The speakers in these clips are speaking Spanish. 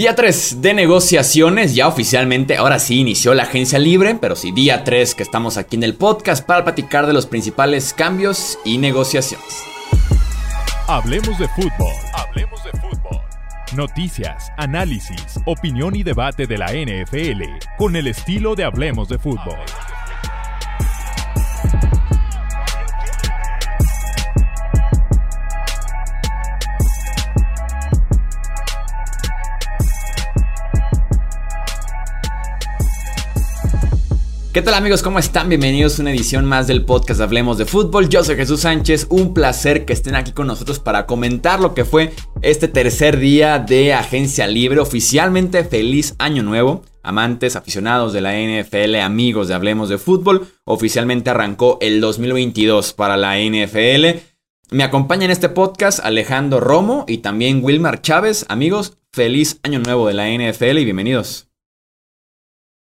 Día 3 de negociaciones, ya oficialmente, ahora sí inició la agencia libre, pero sí, día 3 que estamos aquí en el podcast para platicar de los principales cambios y negociaciones. Hablemos de fútbol, hablemos de fútbol. Noticias, análisis, opinión y debate de la NFL con el estilo de Hablemos de fútbol. ¿Qué tal amigos? ¿Cómo están? Bienvenidos a una edición más del podcast Hablemos de Fútbol. Yo soy Jesús Sánchez, un placer que estén aquí con nosotros para comentar lo que fue este tercer día de agencia libre. Oficialmente feliz año nuevo. Amantes, aficionados de la NFL, amigos de Hablemos de Fútbol. Oficialmente arrancó el 2022 para la NFL. Me acompaña en este podcast Alejandro Romo y también Wilmar Chávez. Amigos, feliz año nuevo de la NFL y bienvenidos.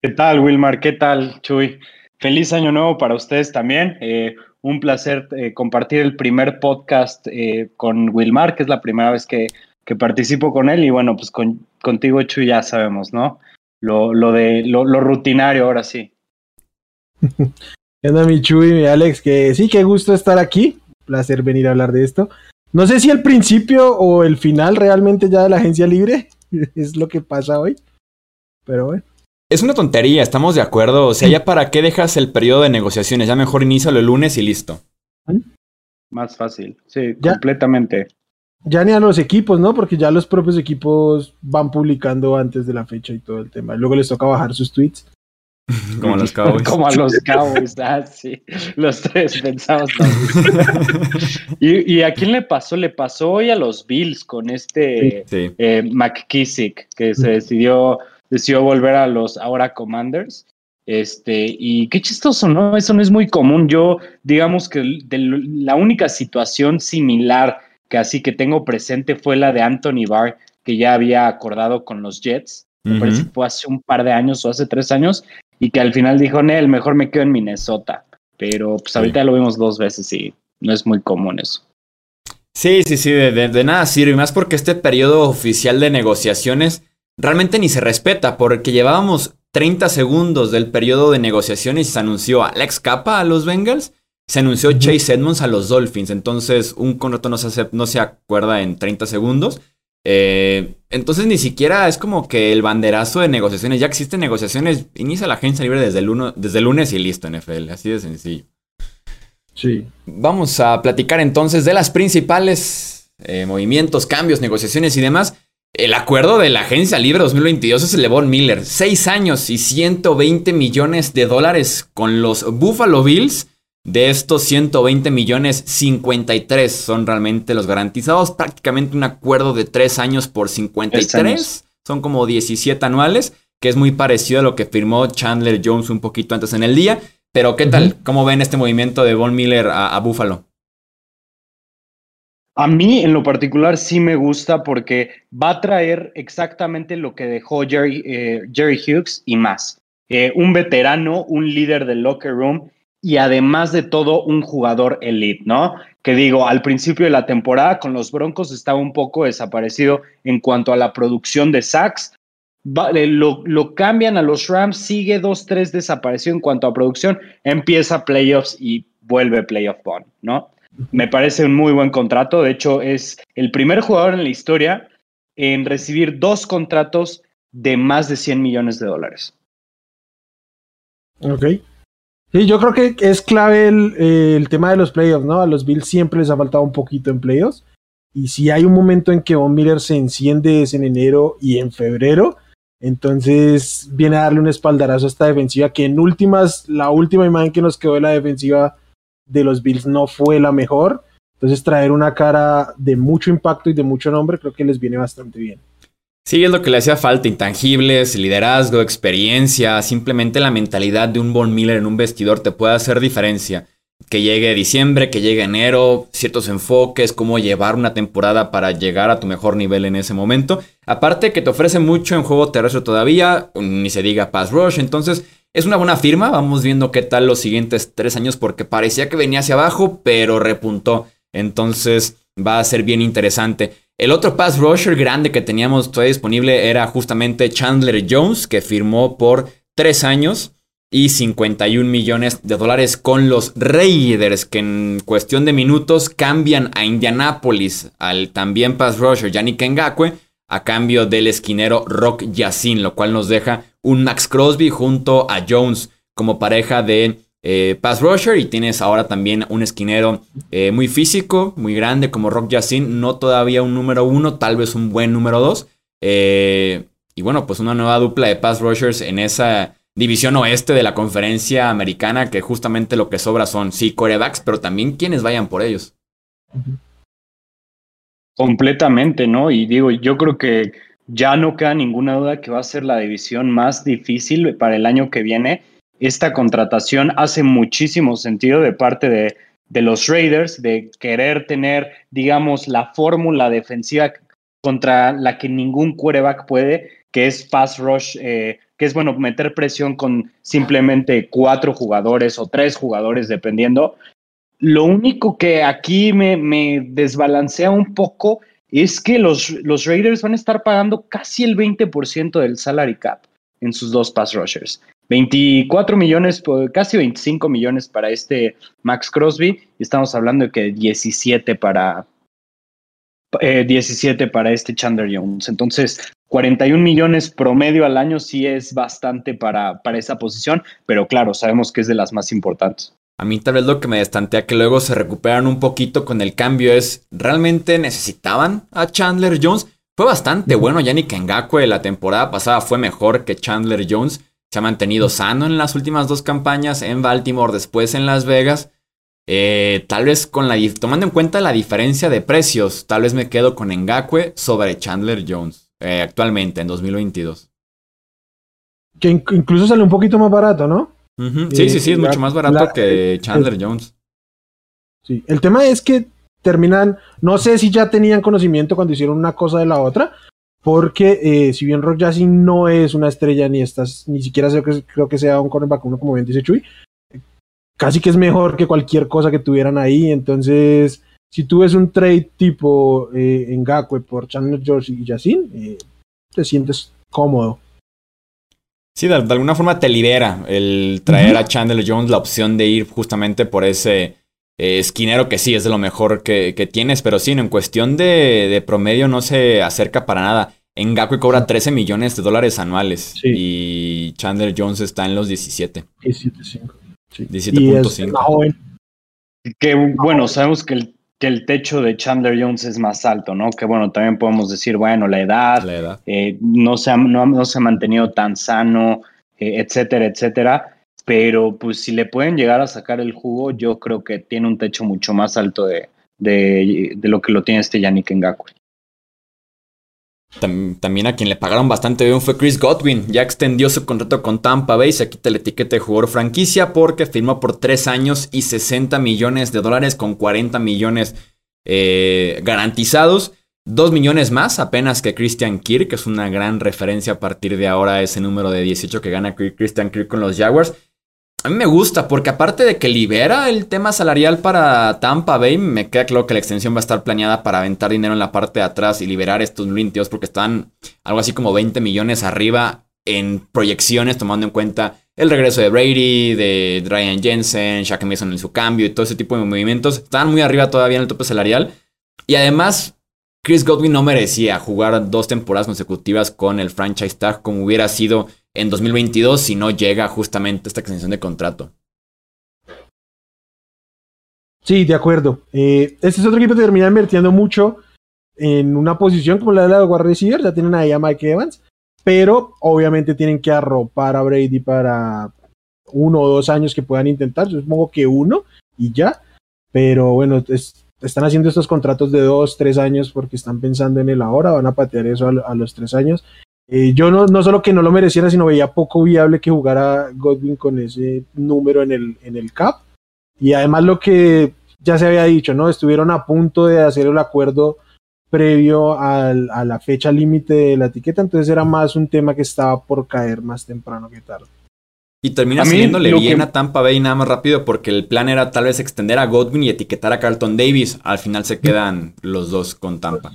¿Qué tal, Wilmar? ¿Qué tal, Chuy? Feliz año nuevo para ustedes también. Eh, un placer eh, compartir el primer podcast eh, con Wilmar, que es la primera vez que, que participo con él. Y bueno, pues con, contigo, Chuy, ya sabemos, ¿no? Lo, lo de lo, rutinario, ahora sí. ¿Qué onda, mi Chuy, mi Alex? Que sí, qué gusto estar aquí. Placer venir a hablar de esto. No sé si el principio o el final realmente ya de la agencia libre es lo que pasa hoy. Pero bueno. Es una tontería, estamos de acuerdo. O sea, ya para qué dejas el periodo de negociaciones, ya mejor inícialo el lunes y listo. Más fácil, sí, ya, completamente. Ya ni a los equipos, ¿no? Porque ya los propios equipos van publicando antes de la fecha y todo el tema. Luego les toca bajar sus tweets. Como a los Cowboys. Como a los Cowboys, ah, sí. Los tres pensamos. y, ¿Y a quién le pasó? Le pasó hoy a los Bills con este sí. eh, McKissick, que se decidió decidió volver a los ahora Commanders. Este, y qué chistoso, ¿no? Eso no es muy común. Yo, digamos que de la única situación similar que así que tengo presente fue la de Anthony Barr, que ya había acordado con los Jets. Me parece que fue hace un par de años o hace tres años, y que al final dijo, Nel, mejor me quedo en Minnesota. Pero pues ahorita sí. lo vimos dos veces y no es muy común eso. Sí, sí, sí, de, de, de nada sirve, más porque este periodo oficial de negociaciones realmente ni se respeta, porque llevábamos 30 segundos del periodo de negociaciones y se anunció Alex Capa a los Bengals, se anunció uh -huh. Chase Edmonds a los Dolphins, entonces un contrato no se, hace, no se acuerda en 30 segundos. Eh, entonces ni siquiera es como que el banderazo de negociaciones, ya existen negociaciones, inicia la agencia libre desde el, uno, desde el lunes y listo NFL, así de sencillo. Sí. Vamos a platicar entonces de las principales eh, movimientos, cambios, negociaciones y demás. El acuerdo de la agencia libre 2022 es el de Von Miller. Seis años y 120 millones de dólares con los Buffalo Bills. De estos 120 millones, 53 son realmente los garantizados. Prácticamente un acuerdo de tres años por 53. Son como 17 anuales, que es muy parecido a lo que firmó Chandler Jones un poquito antes en el día. Pero ¿qué tal? Uh -huh. ¿Cómo ven este movimiento de Von Miller a, a Buffalo? A mí en lo particular sí me gusta porque va a traer exactamente lo que dejó Jerry, eh, Jerry Hughes y más. Eh, un veterano, un líder del locker room y además de todo un jugador elite, ¿no? Que digo, al principio de la temporada con los Broncos estaba un poco desaparecido en cuanto a la producción de sacks. Vale, lo, lo cambian a los Rams, sigue 2-3 desapareció en cuanto a producción, empieza playoffs y vuelve playoff bond, ¿no? Me parece un muy buen contrato. De hecho, es el primer jugador en la historia en recibir dos contratos de más de 100 millones de dólares. Ok. Sí, yo creo que es clave el, eh, el, tema de los playoffs, ¿no? A los Bills siempre les ha faltado un poquito en playoffs. Y si hay un momento en que Von Miller se enciende es en enero y en febrero. Entonces viene a darle un espaldarazo a esta defensiva que en últimas, la última imagen que nos quedó de la defensiva de los Bills no fue la mejor. Entonces traer una cara de mucho impacto y de mucho nombre creo que les viene bastante bien. Sí, es lo que le hacía falta, intangibles, liderazgo, experiencia, simplemente la mentalidad de un Von Miller en un vestidor te puede hacer diferencia. Que llegue diciembre, que llegue enero, ciertos enfoques, cómo llevar una temporada para llegar a tu mejor nivel en ese momento. Aparte que te ofrece mucho en juego terrestre todavía, ni se diga pass rush, entonces es una buena firma, vamos viendo qué tal los siguientes tres años porque parecía que venía hacia abajo, pero repuntó. Entonces va a ser bien interesante. El otro pass rusher grande que teníamos todavía disponible era justamente Chandler Jones, que firmó por tres años y 51 millones de dólares con los Raiders, que en cuestión de minutos cambian a Indianapolis al también pass rusher Yannick Ngakwe a cambio del esquinero Rock Yacine, lo cual nos deja un Max Crosby junto a Jones como pareja de eh, pass rusher y tienes ahora también un esquinero eh, muy físico, muy grande como Rock Yacine, no todavía un número uno, tal vez un buen número dos. Eh, y bueno, pues una nueva dupla de pass rushers en esa división oeste de la conferencia americana que justamente lo que sobra son, sí, corebacks, pero también quienes vayan por ellos. Completamente, ¿no? Y digo, yo creo que ya no queda ninguna duda que va a ser la división más difícil para el año que viene esta contratación hace muchísimo sentido de parte de, los Raiders, de querer tener, digamos, la fórmula defensiva contra la que ningún quarterback puede, que es pass rush, eh, que es bueno, meter presión con simplemente cuatro jugadores o tres jugadores, dependiendo. Lo único que aquí me, me desbalancea un poco es que los, los Raiders van a estar pagando casi el 20% del salary cap en sus dos pass rushers. 24 millones, casi 25 millones para este Max Crosby y estamos hablando de que 17 para 17 eh, para este Chandler Jones. Entonces, 41 millones promedio al año sí es bastante para, para esa posición, pero claro, sabemos que es de las más importantes. A mí tal vez lo que me destantea que luego se recuperan un poquito con el cambio es, ¿realmente necesitaban a Chandler Jones? Fue bastante bueno Yannick Ngakwe la temporada pasada, fue mejor que Chandler Jones se ha mantenido sano en las últimas dos campañas, en Baltimore, después en Las Vegas. Eh, tal vez con la tomando en cuenta la diferencia de precios, tal vez me quedo con Ngakwe sobre Chandler Jones eh, actualmente en 2022. Que incluso sale un poquito más barato, ¿no? Sí, sí, sí, es mucho más barato que Chandler Jones. Sí, el tema es que terminan, no sé si ya tenían conocimiento cuando hicieron una cosa de la otra, porque eh, si bien Rock Jackson no es una estrella ni estás, ni siquiera creo que, sea un cornerback uno como bien dice Chuy, casi que es mejor que cualquier cosa que tuvieran ahí. Entonces, si tú ves un trade tipo eh, en Gakwe por Chandler George y Yacine, eh, te sientes cómodo. Sí, de, alguna forma te libera el traer a Chandler Jones la opción de ir justamente por ese esquinero que sí es de lo mejor que, tienes, pero sí, en cuestión de, promedio no se acerca para nada. En Ngakwe cobra 13 millones de dólares anuales y Chandler Jones está en los 17. 17.5. 17.5. Que bueno, sabemos que el, que el techo de Chandler Jones es más alto, ¿no? Que bueno, también podemos decir, bueno, la edad, eh, no, se ha, no, se ha mantenido tan sano, eh, etcétera, etcétera pero pues si le pueden llegar a sacar el jugo, yo creo que tiene un techo mucho más alto de, de, lo que lo tiene este Yannick Ngakwe. También a quien le pagaron bastante bien fue Chris Godwin. Ya extendió su contrato con Tampa Bay. Se quita la etiqueta de jugador franquicia porque firmó por 3 años y 60 millones de dólares con 40 millones eh, garantizados. 2 millones más apenas que Christian Kirk, que es una gran referencia a partir de ahora ese número de 18 que gana Christian Kirk con los Jaguars. A mí me gusta porque aparte de que libera el tema salarial para Tampa Bay, me queda claro que la extensión va a estar planeada para aventar dinero en la parte de atrás y liberar estos 22 porque están algo así como 20 millones arriba en proyecciones tomando en cuenta el regreso de Brady, de Ryan Jensen, Shaq Mason en su cambio y todo ese tipo de movimientos. Están muy arriba todavía en el tope salarial. Y además, Chris Godwin no merecía jugar dos temporadas consecutivas con el franchise tag como hubiera sido en 2022 si no llega justamente esta extensión de contrato. Sí, de acuerdo. Eh, este es otro equipo que termina invirtiendo mucho en una posición como la de la wide receiver. Ya tienen ahí a Mike Evans, pero obviamente tienen que arropar a Brady para uno o dos años que puedan intentar. Yo supongo que uno y ya. Pero bueno, están haciendo estos contratos de dos, tres años porque están pensando en el ahora. Van a patear eso a los tres años. Eh, yo no, no solo que no lo mereciera, sino veía poco viable que jugara Godwin con ese número en el, en el cap. Y además lo que ya se había dicho, ¿no? Estuvieron a punto de hacer el acuerdo previo a la fecha límite de la etiqueta, entonces era más un tema que estaba por caer más temprano que tarde. Y termina saliéndole bien a Tampa Bay nada más rápido porque el plan era tal vez extender a Godwin y etiquetar a Carlton Davis. Al final se quedan los dos con Tampa.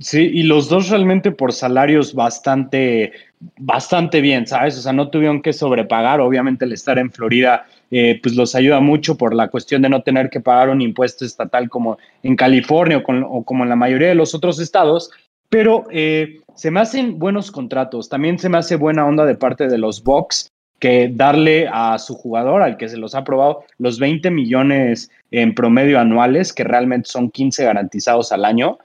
Sí, y los dos realmente por salarios bastante, bastante bien, ¿sabes? O sea, no tuvieron que sobrepagar. Obviamente el estar en Florida, eh, pues los ayuda mucho por la cuestión de no tener que pagar un impuesto estatal como en California o, como en la mayoría de los otros estados. Pero eh, se me hacen buenos contratos. También se me hace buena onda de parte de los Bucks que darle a su jugador, al que se los ha probado, los 20 millones en promedio anuales, que realmente son 15 garantizados al año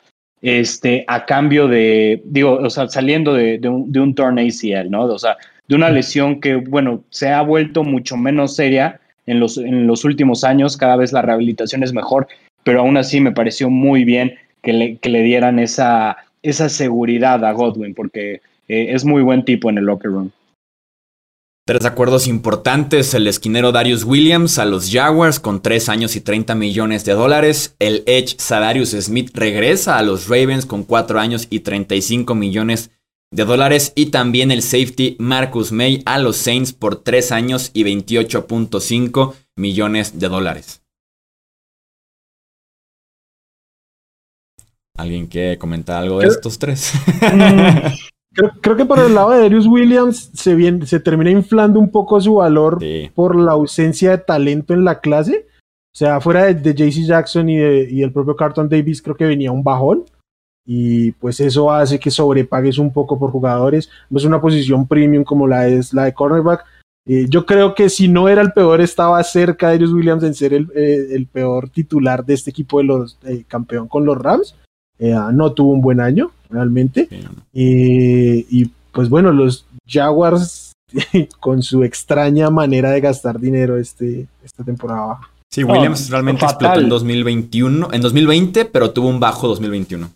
este, a cambio de, digo, o sea, saliendo de, un, de ACL, ¿no? O sea, de una lesión que, bueno, se ha vuelto mucho menos seria en los, en los últimos años, cada vez la rehabilitación es mejor, pero aún así me pareció muy bien que le, que le dieran esa, esa seguridad a Godwin, porque eh, es muy buen tipo en el locker room. Tres acuerdos importantes, el esquinero Darius Williams a los Jaguars con 3 años y 30 millones de dólares, el Edge Sadarius Smith regresa a los Ravens con 4 años y 35 millones de dólares y también el safety Marcus May a los Saints por 3 años y 28.5 millones de dólares. ¿Alguien quiere comentar algo de estos tres? Creo, que por el lado de Darius Williams se, se termina inflando un poco su valor por la ausencia de talento en la clase. O sea, fuera de, JC Jackson y, y, el propio Carton Davis, creo que venía un bajón. Y pues eso hace que sobrepagues un poco por jugadores. No es una posición premium como la es la de cornerback. Eh, yo creo que si no era el peor, estaba cerca de Darius Williams en ser el, eh, peor titular de este equipo de los eh, campeón con los Rams. no tuvo un buen año realmente. y pues bueno, los Jaguars con su extraña manera de gastar dinero este, esta temporada Sí, Williams realmente explotó en 2021, en 2020, pero tuvo un bajo 2021.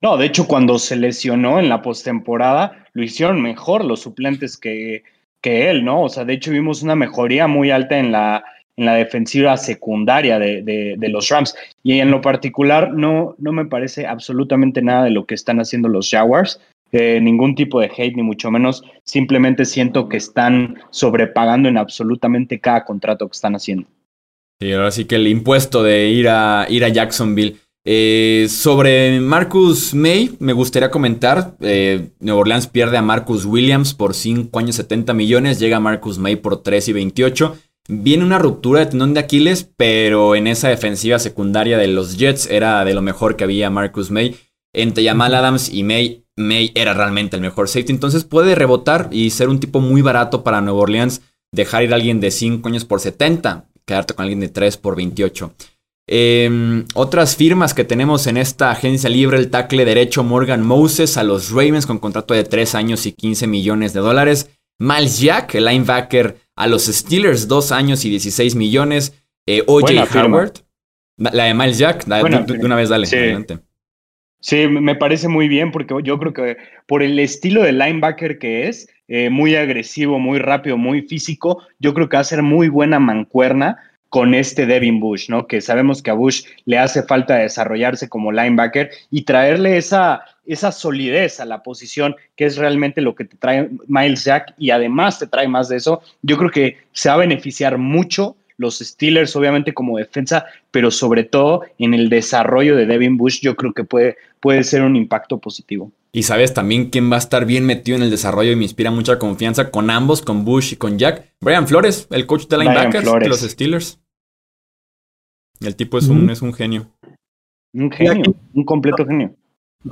No, de hecho, cuando se lesionó en la postemporada, lo hicieron mejor los suplentes que, que él, ¿no? O sea, de hecho, vimos una mejoría muy alta en la, en la defensiva secundaria de, los Rams. Y en lo particular, no, no me parece absolutamente nada de lo que están haciendo los Jaguars. Eh, ningún tipo de hate, ni mucho menos. Simplemente siento que están sobrepagando en absolutamente cada contrato que están haciendo. Sí, ahora sí que el impuesto de ir a, ir a Jacksonville. Eh, sobre Marcus May, me gustaría comentar. Eh, Nueva Orleans pierde a Marcus Williams por 5 años 70 millones. Llega Marcus May por 3 y 28. Viene una ruptura de tendón de Aquiles, pero en esa defensiva secundaria de los Jets era de lo mejor que había Marcus May. Entre Jamal Adams y May, May era realmente el mejor safety. Entonces puede rebotar y ser un tipo muy barato para Nueva Orleans. Dejar ir a alguien de 5 años por 70, quedarte con alguien de 3 por 28. Em, otras firmas que tenemos en esta agencia libre, el tackle derecho Morgan Moses a los Ravens con contrato de 3 años y 15 millones de dólares. Miles Jack, el linebacker a los Steelers, 2 años y 16 millones. Eh, OJ Howard, la de Miles Jack, de, una vez dale, sí. Sí, me parece muy bien porque yo creo que por el estilo de linebacker que es, eh, muy agresivo, muy rápido, muy físico, yo creo que va a ser muy buena mancuerna con este Devin Bush, ¿no? Que sabemos que a Bush le hace falta desarrollarse como linebacker y traerle esa, esa solidez a la posición, que es realmente lo que te trae Miles Jack y además te trae más de eso. Yo creo que se va a beneficiar mucho los Steelers, obviamente como defensa, pero sobre todo en el desarrollo de Devin Bush, yo creo que puede, puede ser un impacto positivo. Y sabes también quién va a estar bien metido en el desarrollo y me inspira mucha confianza con ambos, con Bush y con Jack. Brian Flores, el coach de linebackers de los Steelers. El tipo es un, es un genio. Un genio, un completo genio.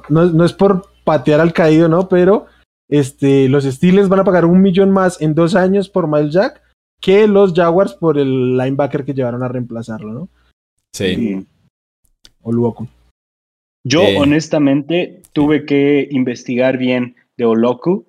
No, es por patear al caído, ¿no? Pero este, los Steelers van a pagar un millón más en dos años por Miles Jack que los Jaguars por el linebacker que llevaron a reemplazarlo, ¿no? Sí. O Luoku. Yo eh. honestamente tuve que investigar bien de Oloku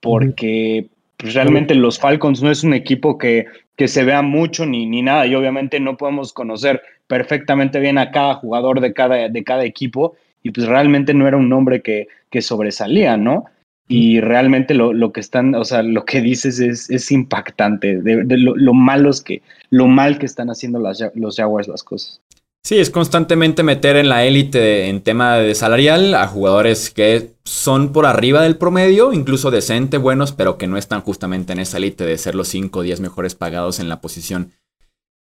porque pues, realmente los Falcons no es un equipo que, que se vea mucho ni, ni nada y obviamente no podemos conocer perfectamente bien a cada jugador de cada, de cada equipo y pues realmente no era un nombre que, que sobresalía, ¿no? Y realmente lo, lo, que están, o sea, lo que dices es, es impactante, de, lo, malos que, lo mal que están haciendo las, los Jaguars las cosas. Sí, es constantemente meter en la élite en tema de salarial a jugadores que son por arriba del promedio, incluso decente, buenos, pero que no están justamente en esa élite de ser los 5 o 10 mejores pagados en la posición.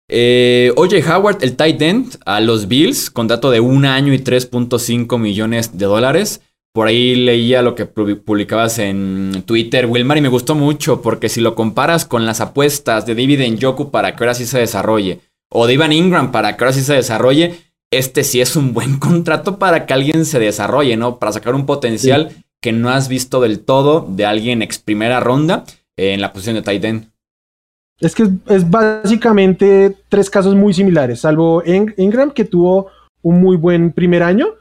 Eh, Oye Howard, el tight end, a los Bills, contrato de un año y 3.5 millones de dólares. Por ahí leía lo que publicabas en Twitter, Wilmar, y me gustó mucho porque si lo comparas con las apuestas de David Njoku para que ahora sí se desarrolle, o de Ivan Ingram para que ahora sí se desarrolle, este sí es un buen contrato para que alguien se desarrolle, ¿no? Para sacar un potencial que no has visto del todo de alguien ex primera ronda en la posición de tight end. Es que es, básicamente tres casos muy similares, salvo Ingram que tuvo un muy buen primer año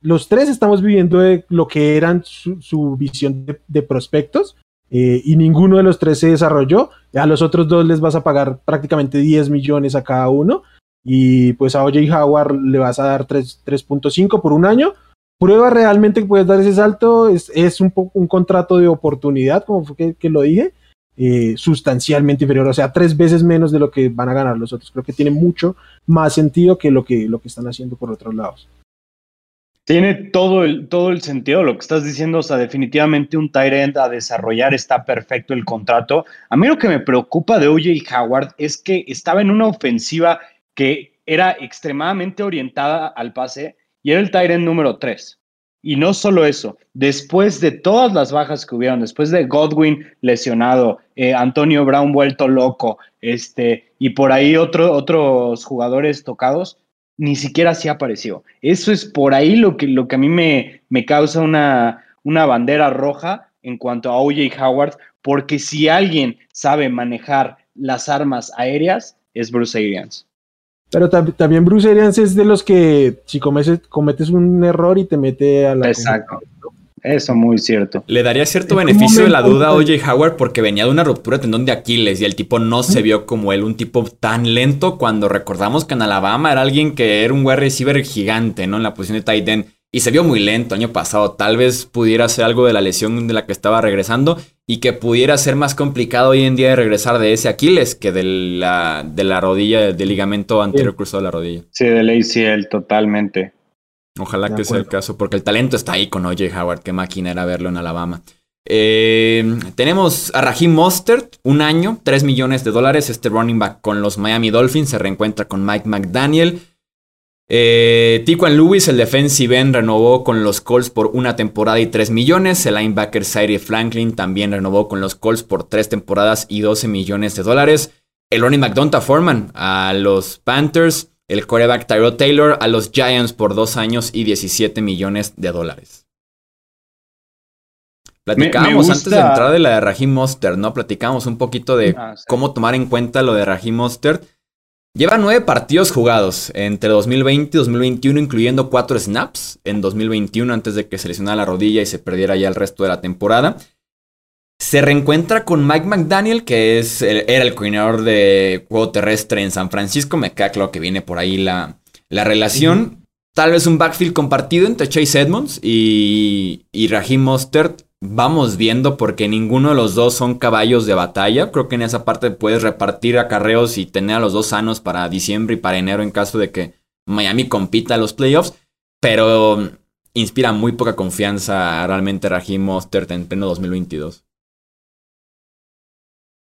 los tres estamos viviendo de lo que eran su, visión de, prospectos eh, y ninguno de los tres se desarrolló. A los otros dos les vas a pagar prácticamente 10 millones a cada uno y pues a OJ Howard le vas a dar 3.5 por un año. Prueba realmente que puedes dar ese salto, es, es un, un contrato de oportunidad, como fue que, lo dije, eh, sustancialmente inferior, o sea, tres veces menos de lo que van a ganar los otros. Creo que tiene mucho más sentido que lo que, lo que están haciendo por otros lados. Tiene todo el, todo el sentido lo que estás diciendo. O sea, definitivamente un tight a desarrollar está perfecto el contrato. A mí lo que me preocupa de OJ Howard es que estaba en una ofensiva que era extremadamente orientada al pase y era el tight número 3. Y no solo eso, después de todas las bajas que hubieron, después de Godwin lesionado, eh, Antonio Brown vuelto loco, este, y por ahí otro, otros jugadores tocados, ni siquiera se apareció. Eso es por ahí lo que, lo que a mí me, me causa una, una bandera roja en cuanto a OJ Howard, porque si alguien sabe manejar las armas aéreas, es Bruce Arians. Pero también Bruce Arians es de los que si cometes, cometes un error y te mete a la... Exacto. Eso muy cierto. Le daría cierto beneficio de la duda a OJ Howard porque venía de una ruptura de tendón de Aquiles y el tipo no se vio como él, un tipo tan lento cuando recordamos que en Alabama era alguien que era un wide receiver gigante, ¿no? En la posición de tight end. Y se vio muy lento año pasado. Tal vez pudiera ser algo de la lesión de la que estaba regresando y que pudiera ser más complicado hoy en día de regresar de ese Aquiles que de la, de la rodilla, del ligamento anterior cruzado de la rodilla. Sí, del ACL, totalmente. Ojalá que sea el caso, porque el talento está ahí con OJ Howard. Qué máquina era verlo en Alabama. Eh, tenemos a Raheem Mostert, un año, 3 millones de dólares. Este running back con los Miami Dolphins se reencuentra con Mike McDaniel. Eh, Lewis, el defensive end, renovó con los Colts por una temporada y 3 millones. El linebacker Cyril Franklin también renovó con los Colts por 3 temporadas y 12 millones de dólares. El running back Donta Foreman a los Panthers el coreback Tyrod Taylor a los Giants por dos años y 17 millones de dólares. Platicábamos antes de entrar de la de Raheem Mostert, ¿no? Platicábamos un poquito de ah, cómo tomar en cuenta lo de Raheem Mostert. Lleva nueve partidos jugados entre 2020 y 2021, incluyendo cuatro snaps en 2021 antes de que se lesionara la rodilla y se perdiera ya el resto de la temporada. Se reencuentra con Mike McDaniel, que es era el coordinador de juego terrestre en San Francisco. Me queda claro que viene por ahí la, la relación. Tal vez un backfield compartido entre Chase Edmonds y, y Raheem Mostert. Vamos viendo porque ninguno de los dos son caballos de batalla. Creo que en esa parte puedes repartir acarreos y tener a los dos sanos para diciembre y para enero en caso de que Miami compita a los playoffs. Pero inspira muy poca confianza realmente Raheem Mostert en pleno 2022.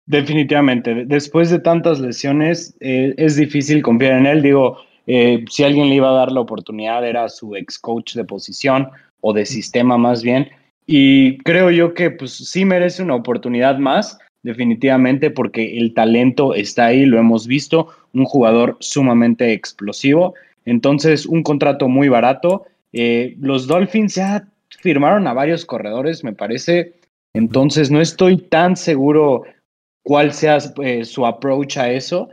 Definitivamente. Después de tantas lesiones, eh, es difícil confiar en él. Digo, eh, si alguien le iba a dar la oportunidad, era su ex coach de posición o de sistema más bien. Y creo yo que pues sí merece una oportunidad más, definitivamente, porque el talento está ahí, lo hemos visto, un jugador sumamente explosivo. Entonces, un contrato muy barato. Eh, los Dolphins ya firmaron a varios corredores, me parece. Entonces, no estoy tan seguro cuál sea eh, su approach a eso,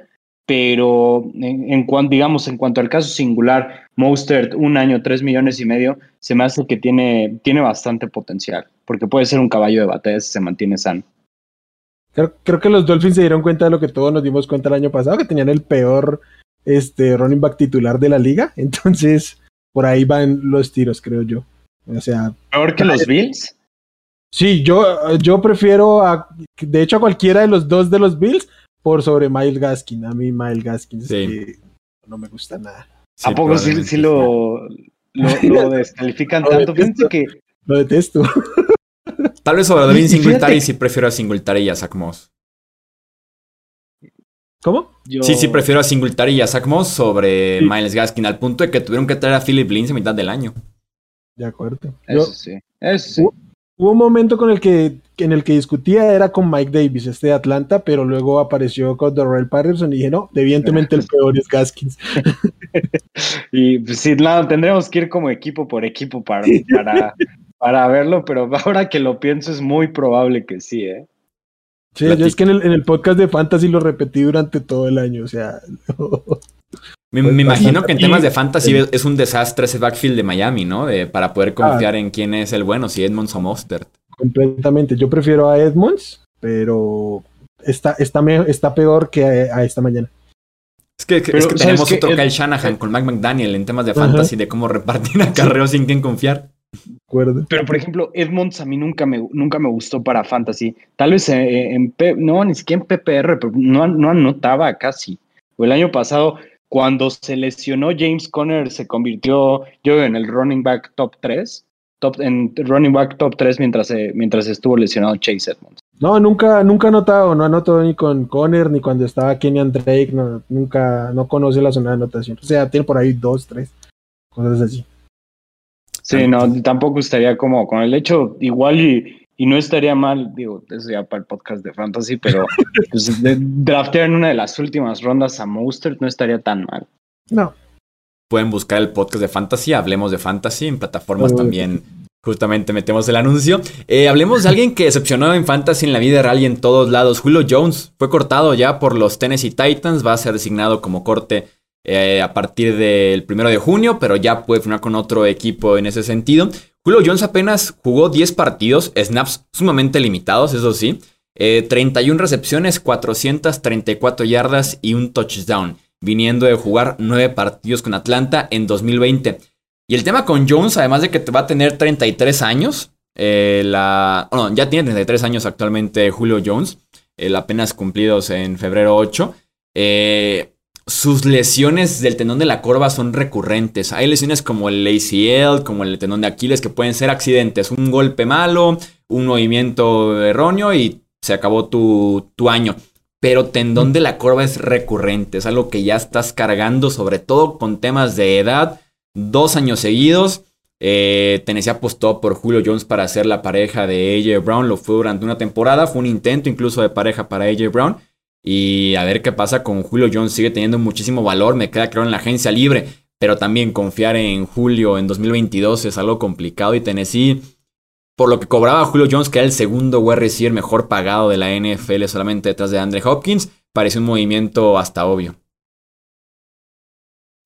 pero en, cuanto, digamos, en cuanto al caso singular, Mostert, un año, tres millones y medio, se me hace que tiene, tiene bastante potencial, porque puede ser un caballo de batalla si se mantiene sano. Creo, que los Dolphins se dieron cuenta de lo que todos nos dimos cuenta el año pasado, que tenían el peor este, running back titular de la liga, entonces por ahí van los tiros, creo yo. O sea, ¿Peor que los Bills? Sí, yo, yo prefiero, a, de hecho, a cualquiera de los dos de los Bills por sobre Miles Gaskin. A mí Miles Gaskin no me gusta nada. ¿A poco sí, lo, lo, descalifican tanto? Fíjense que... Lo detesto. Tal vez sobre Devin Singletary sí prefiero a Singletary y a Zach Moss. ¿Cómo? Sí, sí, prefiero a Singletary y a Zach Moss sobre Miles Gaskin, al punto de que tuvieron que traer a Philip Lindsay a mitad del año. De acuerdo. Eso sí, eso sí. Hubo un momento con el que, en el que discutía era con Mike Davis, este de Atlanta, pero luego apareció con Dorrell Patterson y dije, no, evidentemente el peor es Gaskins. y pues sí, nada, tendremos que ir como equipo por equipo para, para, para verlo, pero ahora que lo pienso es muy probable que sí, ¿eh? Sí, yo es que en el, podcast de Fantasy lo repetí durante todo el año, o sea. me, pues, imagino que en temas de Fantasy es un desastre ese backfield de Miami, ¿no? De, para poder confiar ah. en quién es el bueno, si Edmonds o Mostert. Completamente. Yo prefiero a Edmonds, pero está, está, está peor que a, esta mañana. Es que, tenemos otro Kyle Shanahan con Mike McDaniel en temas de fantasy, de cómo repartir acarreos sin quien confiar. Pero, por ejemplo, Edmonds a mí nunca me, nunca me gustó para Fantasy. Tal vez en, no, ni siquiera en PPR, pero no, no anotaba casi. O el año pasado, cuando se lesionó James Conner, se convirtió yo en el running back top 3. Top, en running back top 3 mientras, mientras estuvo lesionado Chase Edmonds. No, nunca, nunca ha anotado, no anotó ni con Conner ni cuando estaba Kenyan Drake, no, nunca, no conoce la zona de anotación. O sea, tiene por ahí dos, tres, cosas así. Sí, no, tampoco estaría como con el hecho, igual y, y no estaría mal, digo, eso ya para el podcast de fantasy, pero pues, draftear en una de las últimas rondas a Monster no estaría tan mal. No. Pueden buscar el podcast de fantasy, hablemos de fantasy, en plataformas también justamente metemos el anuncio. Eh, hablemos de alguien que decepcionó en fantasy en la vida real y en todos lados. Julio Jones fue cortado ya por los Tennessee Titans, va a ser designado como corte eh, a partir del primero de junio, pero ya puede firmar con otro equipo en ese sentido. Julio Jones apenas jugó 10 partidos, snaps sumamente limitados, eso sí. 31 eh, recepciones, 434 yardas y un touchdown, viniendo de jugar 9 partidos con Atlanta en 2020. Y el tema con Jones, además de que va a tener 33 años, eh, la, ya tiene 33 años actualmente Julio Jones, el apenas cumplidos en febrero 8. Eh, sus lesiones del tendón de la corva son recurrentes. Hay lesiones como el ACL, como el tendón de Aquiles, que pueden ser accidentes. Un golpe malo, un movimiento erróneo y se acabó tu, año. Pero tendón de la corva es recurrente, es algo que ya estás cargando, sobre todo con temas de edad. Dos años seguidos. Eh, Tennessee apostó por Julio Jones para ser la pareja de AJ Brown. Lo fue durante una temporada. Fue un intento incluso de pareja para AJ Brown. Y a ver qué pasa con Julio Jones. Sigue teniendo muchísimo valor. Me queda creo en la agencia libre. Pero también confiar en Julio en 2022 es algo complicado. Y Tennessee, por lo que cobraba Julio Jones, que era el segundo wide receiver mejor pagado de la NFL solamente detrás de Andre Hopkins, parece un movimiento hasta obvio.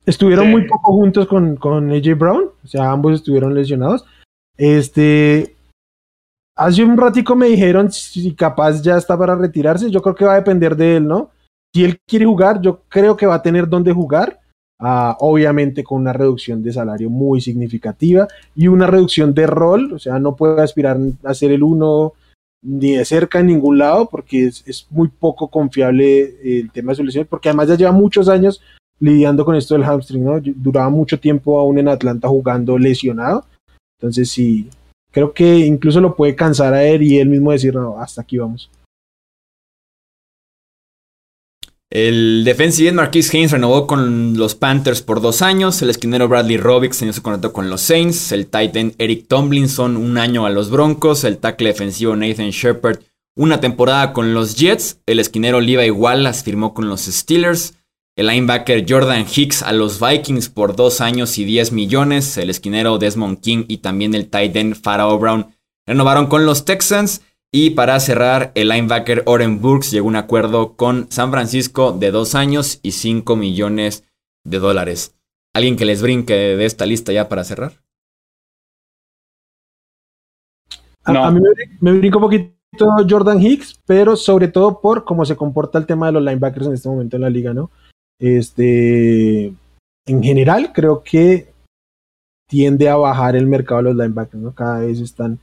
Estuvieron muy poco juntos con, con AJ Brown. O sea, ambos estuvieron lesionados. Este, Hace un ratico me dijeron si capaz ya está para retirarse. Yo creo que va a depender de él, ¿no? Si él quiere jugar, yo creo que va a tener dónde jugar. Ah, obviamente con una reducción de salario muy significativa y una reducción de rol. O sea, no puede aspirar a ser el uno ni de cerca en ningún lado porque es, muy poco confiable el tema de su lesión. Porque además ya lleva muchos años lidiando con esto del hamstring, ¿no? Duraba mucho tiempo aún en Atlanta jugando lesionado. Entonces, sí, creo que incluso lo puede cansar a él y él mismo decir, no, hasta aquí vamos. El defensive Marquis Haynes renovó con los Panthers por dos años. El esquinero Bradley Robick se su contrato con los Saints. El Titan Eric Tomlinson un año a los Broncos. El tackle defensivo Nathan Shepard una temporada con los Jets. El esquinero Levi Wallace firmó con los Steelers. El linebacker Jordan Hicks a los Vikings por dos años y 10 millones. El esquinero Desmond King y también el tight end Pharaoh Brown renovaron con los Texans. Y para cerrar, el linebacker Oren Burks llegó a un acuerdo con San Francisco de dos años y 5 millones de dólares. ¿Alguien que les brinque de esta lista ya para cerrar? A, mí me, brinca un poquito Jordan Hicks, pero sobre todo por cómo se comporta el tema de los linebackers en este momento en la liga, ¿no? Este, en general, creo que tiende a bajar el mercado de los linebackers. Cada vez están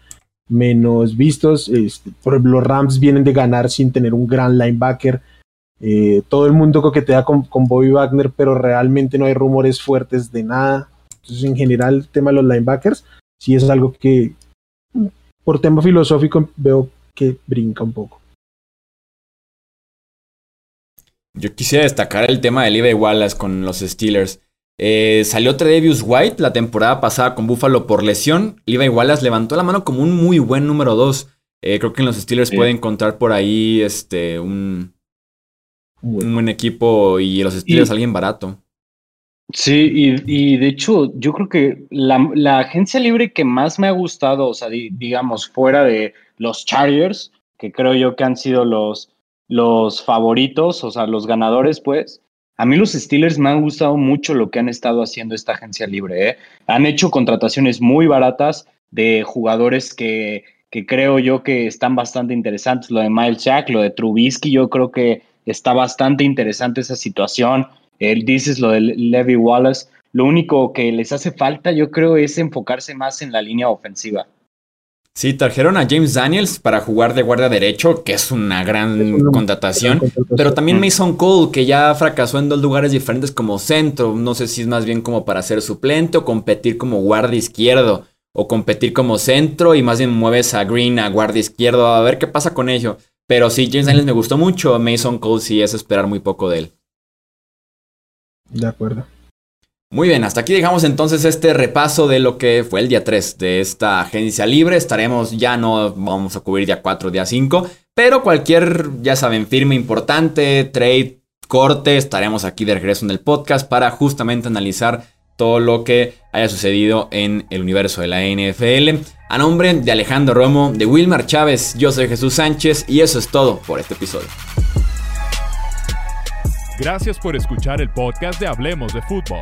menos vistos. Este, por ejemplo, los Rams vienen de ganar sin tener un gran linebacker. Eh, todo el mundo coquetea con, con Bobby Wagner, pero realmente no hay rumores fuertes de nada. Entonces, en general, el tema de los linebackers sí es algo que, por tema filosófico, veo que brinca un poco. Yo quisiera destacar el tema de Levi Wallace con los Steelers. Eh, salió Tredavious White la temporada pasada con Buffalo por lesión. Levi Wallace levantó la mano como un muy buen número 2. Eh, creo que en los Steelers puede encontrar por ahí este, un, un buen equipo y los Steelers alguien barato. Sí, y, de hecho, yo creo que la, agencia libre que más me ha gustado, o sea, digamos, fuera de los Chargers, que creo yo que han sido los, los favoritos, o sea, los ganadores, pues. A mí los Steelers me han gustado mucho lo que han estado haciendo esta agencia libre. ¿eh? Han hecho contrataciones muy baratas de jugadores que, que creo yo que están bastante interesantes. Lo de Miles Jack, lo de Trubisky, yo creo que está bastante interesante esa situación. Él dices lo de Levy Wallace. Lo único que les hace falta, yo creo, es enfocarse más en la línea ofensiva. Sí, trajeron a James Daniels para jugar de guardia derecho, que es una gran contratación, pero también Mason Cole, que ya fracasó en dos lugares diferentes como centro, no sé si es más bien como para ser suplente o competir como guardia izquierdo, o competir como centro y más bien mueves a Green a guardia izquierdo, a ver qué pasa con ello. Pero sí, James Daniels me gustó mucho, Mason Cole sí es esperar muy poco de él. De acuerdo. Muy bien, hasta aquí dejamos entonces este repaso de lo que fue el día 3 de esta agencia libre. Estaremos, ya no vamos a cubrir día 4, día 5, pero cualquier, ya saben, firme importante, trade, corte, estaremos aquí de regreso en el podcast para justamente analizar todo lo que haya sucedido en el universo de la NFL. A nombre de Alejandro Romo, de Wilmar Chávez, yo soy Jesús Sánchez y eso es todo por este episodio. Gracias por escuchar el podcast de Hablemos de Fútbol.